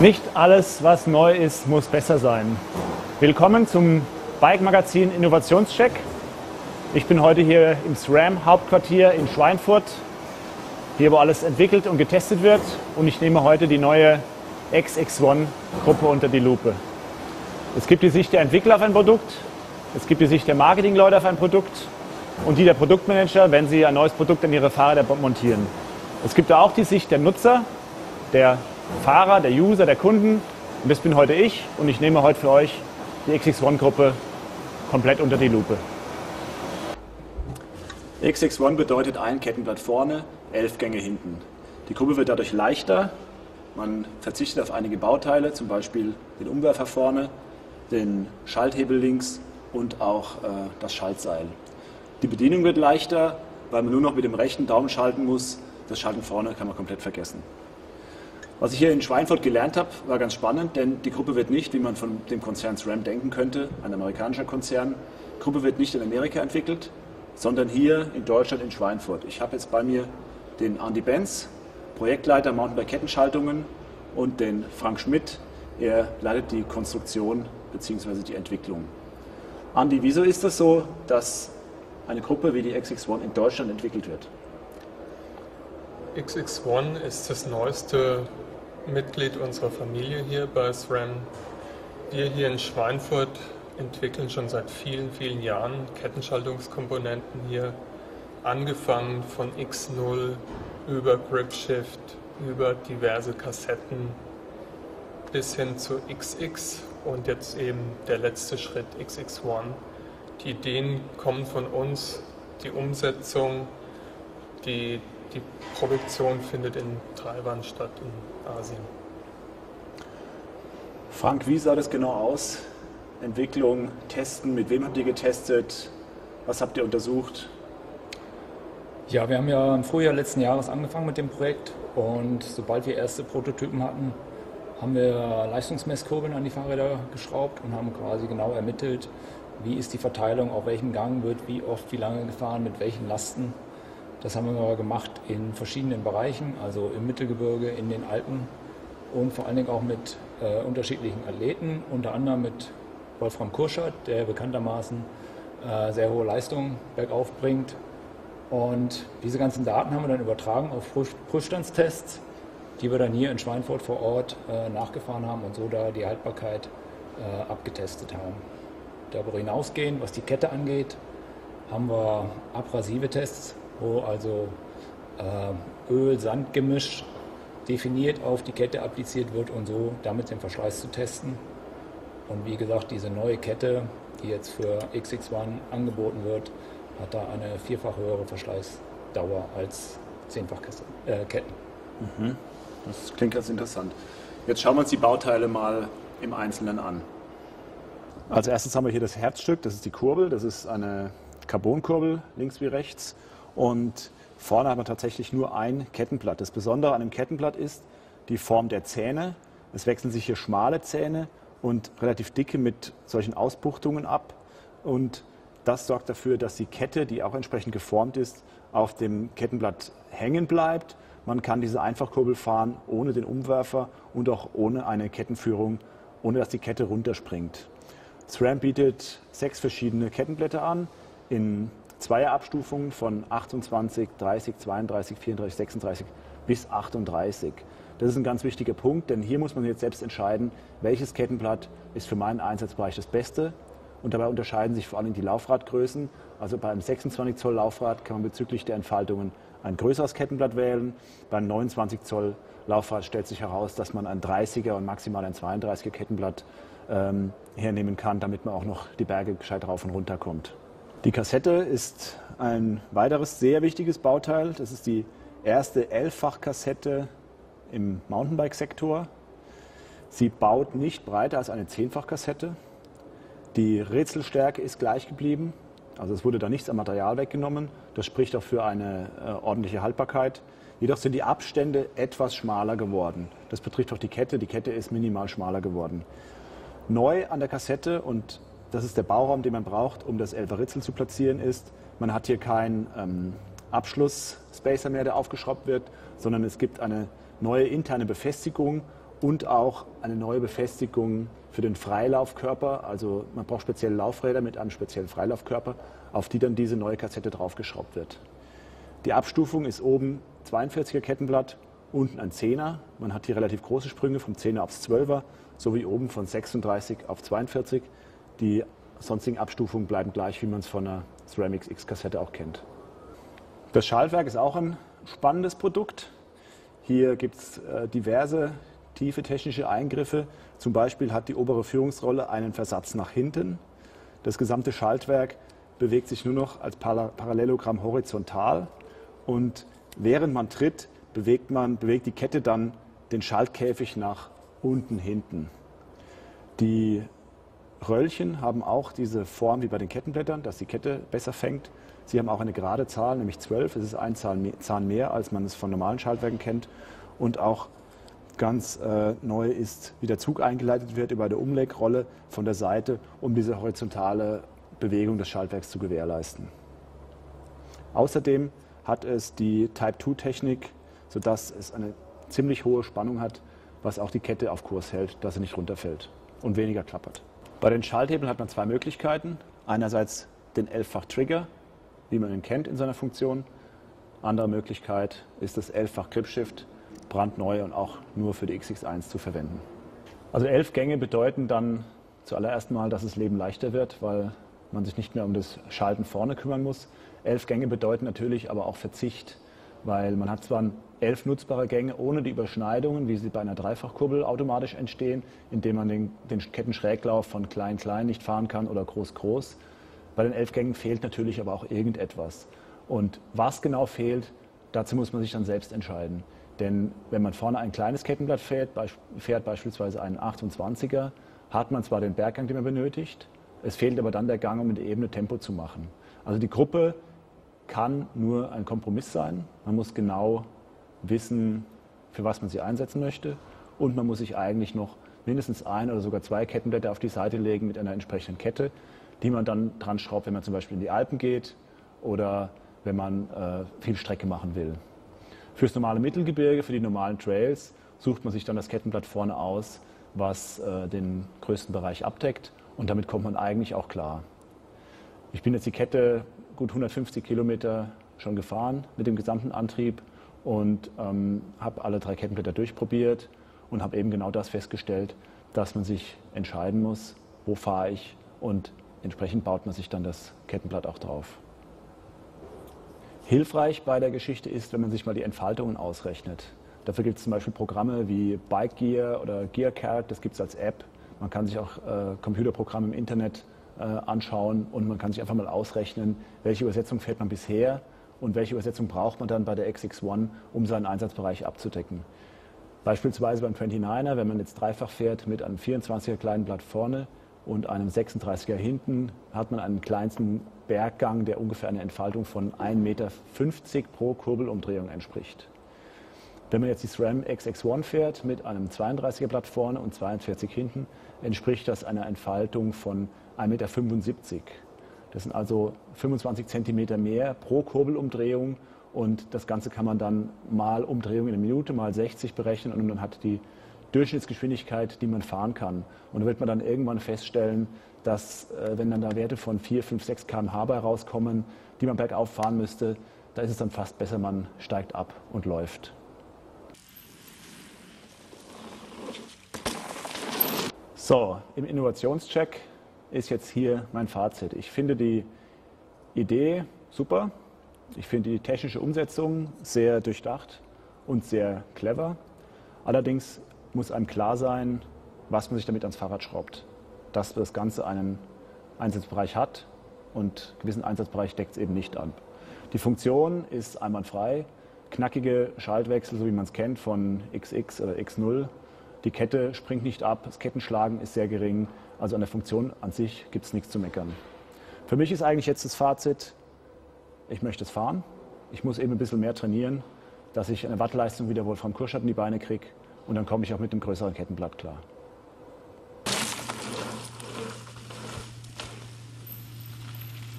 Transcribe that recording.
Nicht alles, was neu ist, muss besser sein. Willkommen zum Bike Magazin Innovationscheck. Ich bin heute hier im SRAM Hauptquartier in Schweinfurt, hier wo alles entwickelt und getestet wird und ich nehme heute die neue XX1 Gruppe unter die Lupe. Es gibt die Sicht der Entwickler auf ein Produkt, es gibt die Sicht der Marketingleute auf ein Produkt und die der Produktmanager, wenn sie ein neues Produkt an ihre Fahrräder montieren. Es gibt auch die Sicht der Nutzer, der Fahrer, der User, der Kunden. Und das bin heute ich und ich nehme heute für euch die XX1-Gruppe komplett unter die Lupe. XX1 bedeutet ein Kettenblatt vorne, elf Gänge hinten. Die Gruppe wird dadurch leichter. Man verzichtet auf einige Bauteile, zum Beispiel den Umwerfer vorne, den Schalthebel links und auch äh, das Schaltseil. Die Bedienung wird leichter, weil man nur noch mit dem rechten Daumen schalten muss. Das Schalten vorne kann man komplett vergessen. Was ich hier in Schweinfurt gelernt habe, war ganz spannend, denn die Gruppe wird nicht, wie man von dem Konzern SRAM denken könnte, ein amerikanischer Konzern, die Gruppe wird nicht in Amerika entwickelt, sondern hier in Deutschland in Schweinfurt. Ich habe jetzt bei mir den Andy Benz, Projektleiter Mountainbike-Kettenschaltungen und den Frank Schmidt, er leitet die Konstruktion bzw. die Entwicklung. Andy, wieso ist das so, dass eine Gruppe wie die XX1 in Deutschland entwickelt wird? XX1 ist das neueste Mitglied unserer Familie hier bei SRAM. Wir hier in Schweinfurt entwickeln schon seit vielen, vielen Jahren Kettenschaltungskomponenten hier, angefangen von X0 über GripShift, über diverse Kassetten bis hin zu XX und jetzt eben der letzte Schritt XX1. Die Ideen kommen von uns, die Umsetzung, die, die Produktion findet in Taiwan statt, in Asien. Frank, wie sah das genau aus? Entwicklung, Testen, mit wem habt ihr getestet? Was habt ihr untersucht? Ja, wir haben ja im Frühjahr letzten Jahres angefangen mit dem Projekt und sobald wir erste Prototypen hatten, haben wir Leistungsmesskurbeln an die Fahrräder geschraubt und haben quasi genau ermittelt, wie ist die Verteilung, auf welchem Gang wird wie oft, wie lange gefahren, mit welchen Lasten. Das haben wir gemacht in verschiedenen Bereichen, also im Mittelgebirge, in den Alpen und vor allen Dingen auch mit äh, unterschiedlichen Athleten, unter anderem mit Wolfram Kurschert, der bekanntermaßen äh, sehr hohe Leistungen bergauf bringt. Und diese ganzen Daten haben wir dann übertragen auf Prüfstandstests die wir dann hier in Schweinfurt vor Ort äh, nachgefahren haben und so da die Haltbarkeit äh, abgetestet haben. Darüber hinausgehend, was die Kette angeht, haben wir abrasive Tests, wo also äh, Öl-Sand-Gemisch definiert auf die Kette appliziert wird und so damit den Verschleiß zu testen. Und wie gesagt, diese neue Kette, die jetzt für XX1 angeboten wird, hat da eine vierfach höhere Verschleißdauer als zehnfach äh, Ketten. Mhm. Das klingt ganz interessant. Jetzt schauen wir uns die Bauteile mal im Einzelnen an. Als erstes haben wir hier das Herzstück, das ist die Kurbel, das ist eine Carbonkurbel, links wie rechts. Und vorne haben wir tatsächlich nur ein Kettenblatt. Das Besondere an dem Kettenblatt ist die Form der Zähne. Es wechseln sich hier schmale Zähne und relativ dicke mit solchen Ausbuchtungen ab. Und das sorgt dafür, dass die Kette, die auch entsprechend geformt ist, auf dem Kettenblatt hängen bleibt man kann diese Einfachkurbel fahren ohne den Umwerfer und auch ohne eine Kettenführung, ohne dass die Kette runterspringt. SRAM bietet sechs verschiedene Kettenblätter an in Zweierabstufungen von 28, 30, 32, 34, 36 bis 38. Das ist ein ganz wichtiger Punkt, denn hier muss man jetzt selbst entscheiden, welches Kettenblatt ist für meinen Einsatzbereich das Beste. Und dabei unterscheiden sich vor allem die Laufradgrößen. Also bei einem 26 Zoll Laufrad kann man bezüglich der Entfaltungen ein größeres Kettenblatt wählen. Beim 29 Zoll Laufrad stellt sich heraus, dass man ein 30er und maximal ein 32er Kettenblatt ähm, hernehmen kann, damit man auch noch die Berge gescheit rauf und runter kommt. Die Kassette ist ein weiteres sehr wichtiges Bauteil. Das ist die erste Elffach-Kassette im Mountainbike-Sektor. Sie baut nicht breiter als eine Zehnfach-Kassette. Die Rätselstärke ist gleich geblieben. Also es wurde da nichts am Material weggenommen. Das spricht auch für eine äh, ordentliche Haltbarkeit. Jedoch sind die Abstände etwas schmaler geworden. Das betrifft auch die Kette. Die Kette ist minimal schmaler geworden. Neu an der Kassette, und das ist der Bauraum, den man braucht, um das Elfer-Ritzel zu platzieren, ist, man hat hier keinen ähm, Abschluss-Spacer mehr, der aufgeschraubt wird, sondern es gibt eine neue interne Befestigung und auch eine neue Befestigung für den Freilaufkörper. Also man braucht spezielle Laufräder mit einem speziellen Freilaufkörper, auf die dann diese neue Kassette draufgeschraubt wird. Die Abstufung ist oben 42er Kettenblatt, unten ein 10er. Man hat hier relativ große Sprünge vom 10er aufs 12er, sowie oben von 36 auf 42. Die sonstigen Abstufungen bleiben gleich, wie man es von einer Ceramics X-Kassette auch kennt. Das Schaltwerk ist auch ein spannendes Produkt. Hier gibt es äh, diverse tiefe technische Eingriffe. Zum Beispiel hat die obere Führungsrolle einen Versatz nach hinten. Das gesamte Schaltwerk bewegt sich nur noch als Parallelogramm horizontal und während man tritt, bewegt, man, bewegt die Kette dann den Schaltkäfig nach unten hinten. Die Röllchen haben auch diese Form wie bei den Kettenblättern, dass die Kette besser fängt. Sie haben auch eine gerade Zahl, nämlich 12. Es ist ein Zahn mehr, als man es von normalen Schaltwerken kennt. Und auch ganz äh, neu ist, wie der Zug eingeleitet wird über eine Umlegrolle von der Seite, um diese horizontale Bewegung des Schaltwerks zu gewährleisten. Außerdem hat es die Type-2-Technik, sodass es eine ziemlich hohe Spannung hat, was auch die Kette auf Kurs hält, dass sie nicht runterfällt und weniger klappert. Bei den Schalthebeln hat man zwei Möglichkeiten. Einerseits den elffach Trigger, wie man ihn kennt in seiner Funktion. Andere Möglichkeit ist das elffach Gripshift, brandneu und auch nur für die XX1 zu verwenden. Also elf Gänge bedeuten dann zuallererst mal, dass das Leben leichter wird, weil man sich nicht mehr um das Schalten vorne kümmern muss. Elf Gänge bedeuten natürlich aber auch Verzicht, weil man hat zwar elf nutzbare Gänge ohne die Überschneidungen, wie sie bei einer Dreifachkurbel automatisch entstehen, indem man den, den Kettenschräglauf von klein-klein nicht fahren kann oder groß-groß. Bei den elf Gängen fehlt natürlich aber auch irgendetwas. Und was genau fehlt, dazu muss man sich dann selbst entscheiden. Denn wenn man vorne ein kleines Kettenblatt fährt, fährt beispielsweise einen 28er, hat man zwar den Berggang, den man benötigt, es fehlt aber dann der Gang, um in der Ebene Tempo zu machen. Also die Gruppe kann nur ein Kompromiss sein. Man muss genau wissen, für was man sie einsetzen möchte. Und man muss sich eigentlich noch mindestens ein oder sogar zwei Kettenblätter auf die Seite legen mit einer entsprechenden Kette, die man dann dran schraubt, wenn man zum Beispiel in die Alpen geht oder wenn man äh, viel Strecke machen will. Fürs normale Mittelgebirge, für die normalen Trails, sucht man sich dann das Kettenblatt vorne aus, was äh, den größten Bereich abdeckt. Und damit kommt man eigentlich auch klar. Ich bin jetzt die Kette gut 150 Kilometer schon gefahren mit dem gesamten Antrieb und ähm, habe alle drei Kettenblätter durchprobiert und habe eben genau das festgestellt, dass man sich entscheiden muss, wo fahre ich und entsprechend baut man sich dann das Kettenblatt auch drauf. Hilfreich bei der Geschichte ist, wenn man sich mal die Entfaltungen ausrechnet. Dafür gibt es zum Beispiel Programme wie Bike Gear oder GearCard, das gibt es als App. Man kann sich auch äh, Computerprogramme im Internet anschauen und man kann sich einfach mal ausrechnen, welche Übersetzung fährt man bisher und welche Übersetzung braucht man dann bei der XX1, um seinen Einsatzbereich abzudecken. Beispielsweise beim 29er, wenn man jetzt dreifach fährt mit einem 24er kleinen Blatt vorne und einem 36er hinten, hat man einen kleinsten Berggang, der ungefähr einer Entfaltung von 1,50 Meter pro Kurbelumdrehung entspricht. Wenn man jetzt die SRAM XX1 fährt mit einem 32er Blatt vorne und 42 hinten, entspricht das einer Entfaltung von 1,75 Meter. Das sind also 25 Zentimeter mehr pro Kurbelumdrehung und das Ganze kann man dann mal Umdrehung in einer Minute, mal 60 berechnen und man hat die Durchschnittsgeschwindigkeit, die man fahren kann. Und da wird man dann irgendwann feststellen, dass äh, wenn dann da Werte von 4, 5, 6 km/h bei rauskommen, die man bergauf fahren müsste, da ist es dann fast besser, man steigt ab und läuft. So, im Innovationscheck ist jetzt hier mein Fazit. Ich finde die Idee super. Ich finde die technische Umsetzung sehr durchdacht und sehr clever. Allerdings muss einem klar sein, was man sich damit ans Fahrrad schraubt. Dass das Ganze einen Einsatzbereich hat und einen gewissen Einsatzbereich deckt es eben nicht an. Die Funktion ist einwandfrei. Knackige Schaltwechsel, so wie man es kennt, von XX oder X0. Die Kette springt nicht ab, das Kettenschlagen ist sehr gering. Also an der Funktion an sich gibt es nichts zu meckern. Für mich ist eigentlich jetzt das Fazit, ich möchte es fahren. Ich muss eben ein bisschen mehr trainieren, dass ich eine Wattleistung wieder wohl vom Kurschat in die Beine kriege und dann komme ich auch mit dem größeren Kettenblatt klar.